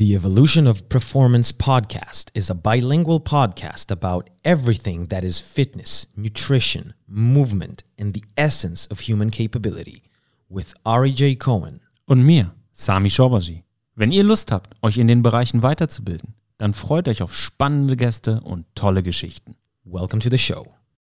The Evolution of Performance podcast is a bilingual podcast about everything that is fitness, nutrition, movement, and the essence of human capability with Ari J. Cohen. Und mir, Sami Shobaji. Wenn ihr Lust habt, euch in den Bereichen weiterzubilden, dann freut euch auf spannende Gäste und tolle Geschichten. Welcome to the show.